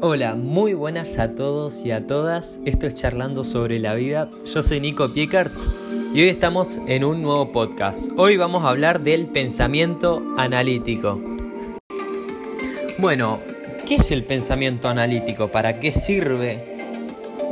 Hola, muy buenas a todos y a todas. Esto es Charlando sobre la vida. Yo soy Nico Piekarts y hoy estamos en un nuevo podcast. Hoy vamos a hablar del pensamiento analítico. Bueno, ¿qué es el pensamiento analítico? ¿Para qué sirve?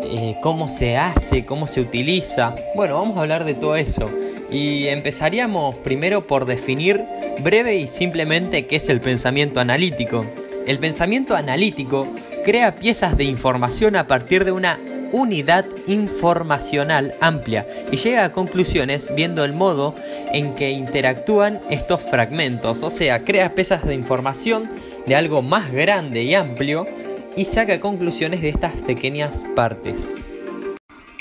Eh, ¿Cómo se hace? ¿Cómo se utiliza? Bueno, vamos a hablar de todo eso. Y empezaríamos primero por definir breve y simplemente qué es el pensamiento analítico. El pensamiento analítico crea piezas de información a partir de una unidad informacional amplia y llega a conclusiones viendo el modo en que interactúan estos fragmentos, o sea, crea piezas de información de algo más grande y amplio y saca conclusiones de estas pequeñas partes.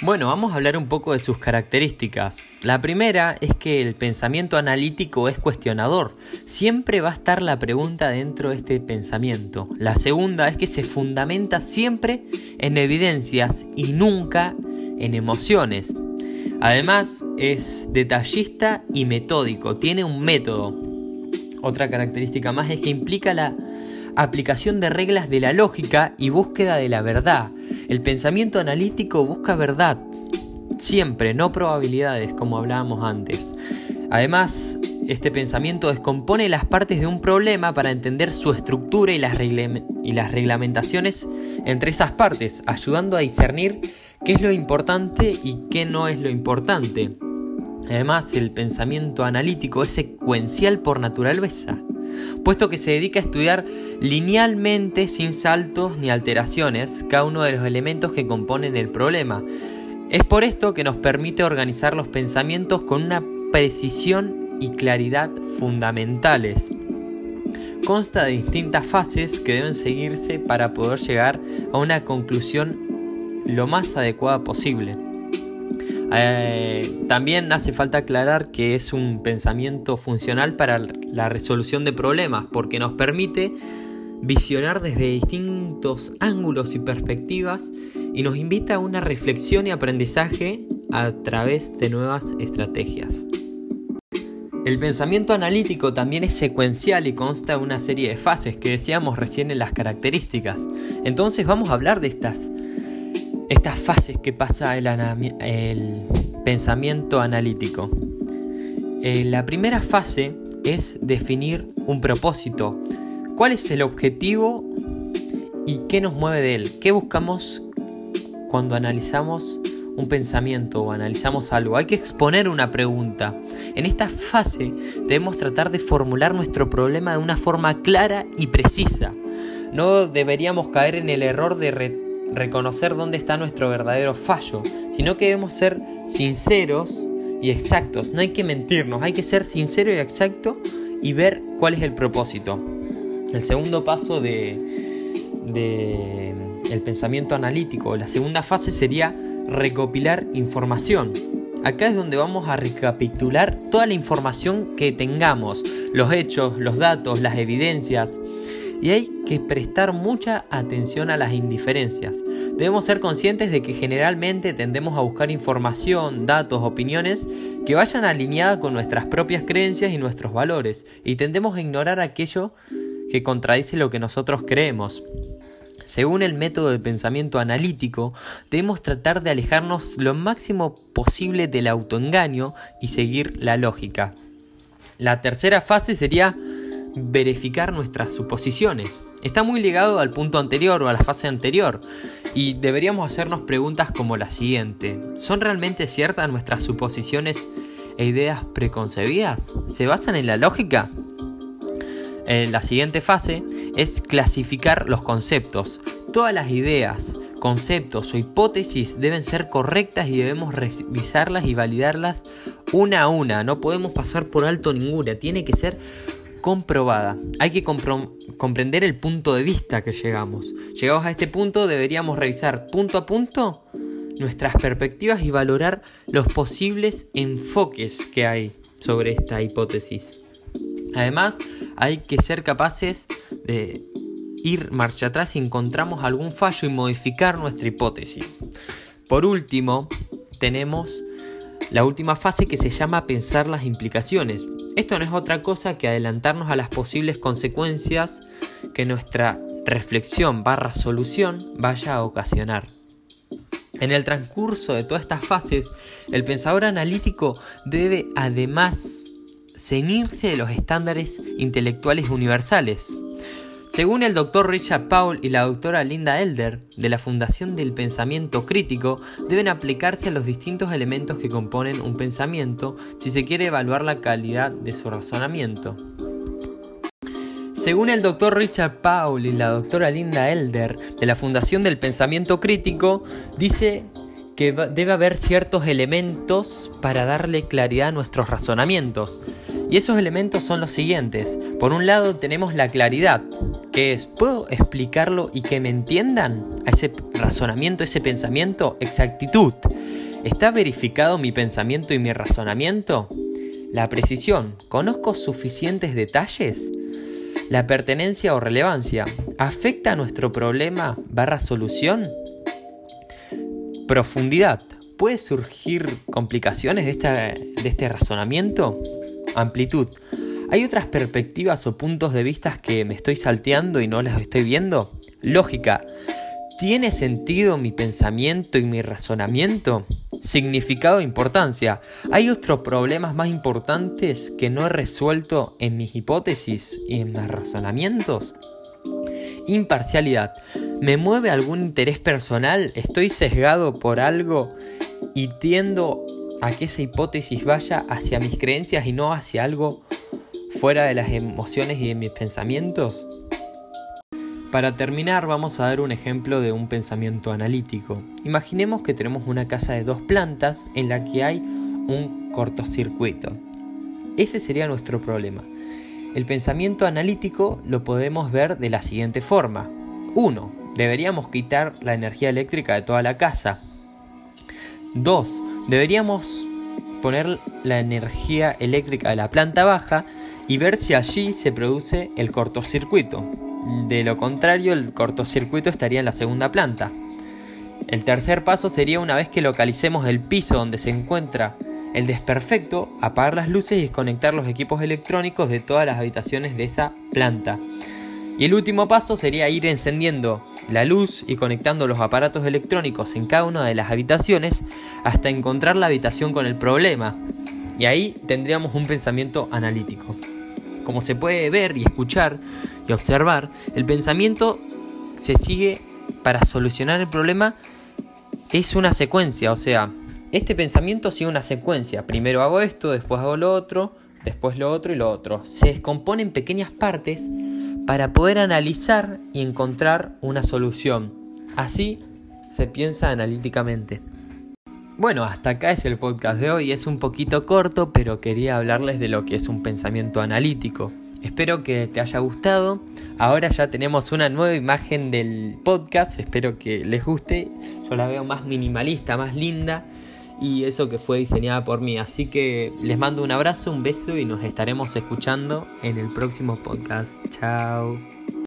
Bueno, vamos a hablar un poco de sus características. La primera es que el pensamiento analítico es cuestionador. Siempre va a estar la pregunta dentro de este pensamiento. La segunda es que se fundamenta siempre en evidencias y nunca en emociones. Además es detallista y metódico, tiene un método. Otra característica más es que implica la aplicación de reglas de la lógica y búsqueda de la verdad. El pensamiento analítico busca verdad, siempre, no probabilidades, como hablábamos antes. Además, este pensamiento descompone las partes de un problema para entender su estructura y las, reglamentaciones entre esas partes, ayudando a discernir qué es lo importante y qué no es lo importante. Además, el pensamiento analítico es secuencial por naturaleza puesto que se dedica a estudiar linealmente sin saltos ni alteraciones cada uno de los elementos que componen el problema. Es por esto que nos permite organizar los pensamientos con una precisión y claridad fundamentales. Consta de distintas fases que deben seguirse para poder llegar a una conclusión lo más adecuada posible. Eh, también hace falta aclarar que es un pensamiento funcional para la resolución de problemas porque nos permite visionar desde distintos ángulos y perspectivas y nos invita a una reflexión y aprendizaje a través de nuevas estrategias. El pensamiento analítico también es secuencial y consta de una serie de fases que decíamos recién en las características. Entonces vamos a hablar de estas estas fases que pasa el, pensamiento analítico. Eh, la primera fase es definir un propósito. ¿Cuál es el objetivo y qué nos mueve de él? ¿Qué buscamos cuando analizamos un pensamiento o analizamos algo? Hay que exponer una pregunta. En esta fase debemos tratar de formular nuestro problema de una forma clara y precisa. No deberíamos caer en el error de reconocer dónde está nuestro verdadero fallo, sino que debemos ser sinceros y exactos. No hay que mentirnos, hay que ser sincero y exacto y ver cuál es el propósito. El segundo paso de, de el pensamiento analítico, la segunda fase sería recopilar información. Acá es donde vamos a recapitular toda la información que tengamos, los hechos, los datos, las evidencias, y hay que prestar mucha atención a las indiferencias. Debemos ser conscientes de que generalmente tendemos a buscar información, datos, opiniones que vayan alineadas con nuestras propias creencias y nuestros valores y tendemos a ignorar aquello que contradice lo que nosotros creemos. Según el método de pensamiento analítico, debemos tratar de alejarnos lo máximo posible del autoengaño y seguir la lógica. La tercera fase sería verificar nuestras suposiciones. Está muy ligado al punto anterior o a la fase anterior y deberíamos hacernos preguntas como la siguiente. ¿Son realmente ciertas nuestras suposiciones e ideas preconcebidas? ¿Se basan en la lógica? Eh, la siguiente fase es clasificar los conceptos. Todas las ideas, conceptos o hipótesis deben ser correctas y debemos revisarlas y validarlas una a una. No podemos pasar por alto ninguna. Tiene que ser comprobada. Hay que comprender el punto de vista que llegamos. Llegados a este punto deberíamos revisar punto a punto nuestras perspectivas y valorar los posibles enfoques que hay sobre esta hipótesis. Además, hay que ser capaces de ir marcha atrás si encontramos algún fallo y modificar nuestra hipótesis. Por último, tenemos la última fase que se llama pensar las implicaciones. Esto no es otra cosa que adelantarnos a las posibles consecuencias que nuestra reflexión barra solución vaya a ocasionar. En el transcurso de todas estas fases, el pensador analítico debe además ceñirse de los estándares intelectuales universales. Según el doctor Richard Paul y la doctora Linda Elder, de la Fundación del Pensamiento Crítico, deben aplicarse a los distintos elementos que componen un pensamiento si se quiere evaluar la calidad de su razonamiento. Según el doctor Richard Paul y la doctora Linda Elder, de la Fundación del Pensamiento Crítico, dice que debe haber ciertos elementos para darle claridad a nuestros razonamientos. Y esos elementos son los siguientes. Por un lado tenemos la claridad, que es, ¿puedo explicarlo y que me entiendan a ese razonamiento, ese pensamiento? Exactitud. ¿Está verificado mi pensamiento y mi razonamiento? La precisión. ¿Conozco suficientes detalles? La pertenencia o relevancia. ¿Afecta a nuestro problema barra solución? Profundidad. ¿Puede surgir complicaciones de, de este razonamiento? Amplitud. ¿Hay otras perspectivas o puntos de vista que me estoy salteando y no las estoy viendo? Lógica. ¿Tiene sentido mi pensamiento y mi razonamiento? Significado e importancia. ¿Hay otros problemas más importantes que no he resuelto en mis hipótesis y en mis razonamientos? Imparcialidad. ¿Me mueve algún interés personal? ¿Estoy sesgado por algo y tiendo a que esa hipótesis vaya hacia mis creencias y no hacia algo fuera de las emociones y de mis pensamientos? Para terminar vamos a dar un ejemplo de un pensamiento analítico. Imaginemos que tenemos una casa de dos plantas en la que hay un cortocircuito. Ese sería nuestro problema. El pensamiento analítico lo podemos ver de la siguiente forma. 1. Deberíamos quitar la energía eléctrica de toda la casa. 2 deberíamos poner la energía eléctrica de la planta baja y ver si allí se produce el cortocircuito. De lo contrario, el cortocircuito estaría en la segunda planta. El tercer paso sería una vez que localicemos el piso donde se encuentra el desperfecto, apagar las luces y desconectar los equipos electrónicos de todas las habitaciones de esa planta. Y el último paso sería ir encendiendo la luz y conectando los aparatos electrónicos en cada una de las habitaciones hasta encontrar la habitación con el problema. Y ahí tendríamos un pensamiento analítico. Como se puede ver y escuchar y observar, el pensamiento se sigue para solucionar el problema es una secuencia, o sea, este pensamiento sigue una secuencia. Primero hago esto, después hago lo otro, después lo otro y lo otro. Se descompone en pequeñas partes para poder analizar y encontrar una solución. Así se piensa analíticamente. Bueno, hasta acá es el podcast de hoy. Es un poquito corto, pero quería hablarles de lo que es un pensamiento analítico. Espero que te haya gustado. Ahora ya tenemos una nueva imagen del podcast. Espero que les guste. Yo la veo más minimalista, más linda y eso que fue diseñada por mí. Así que les mando un abrazo, un beso y nos estaremos escuchando en el próximo podcast. Chao.